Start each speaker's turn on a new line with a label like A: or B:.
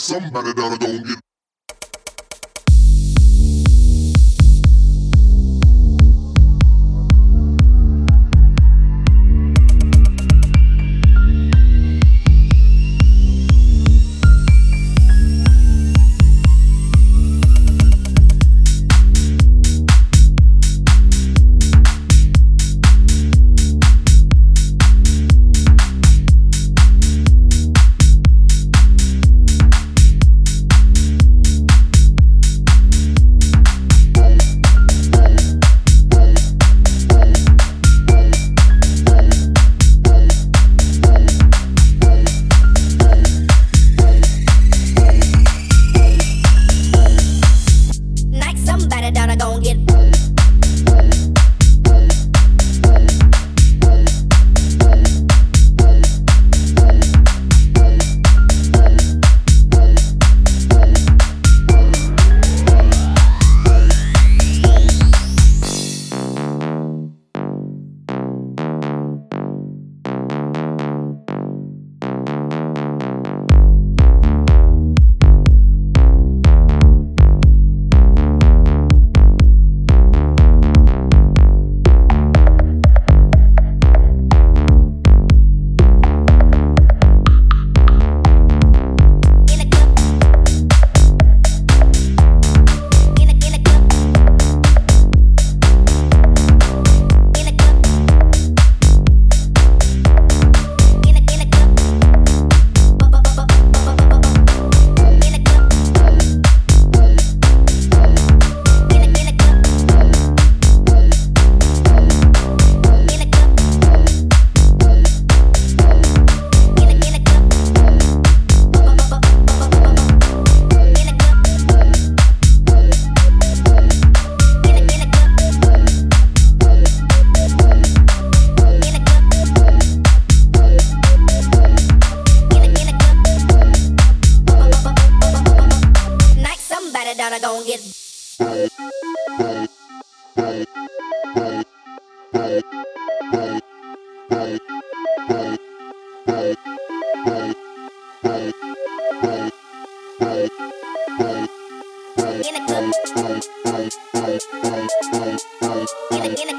A: somebody that I don't get.
B: that I gon' get. In a club. In a, in a.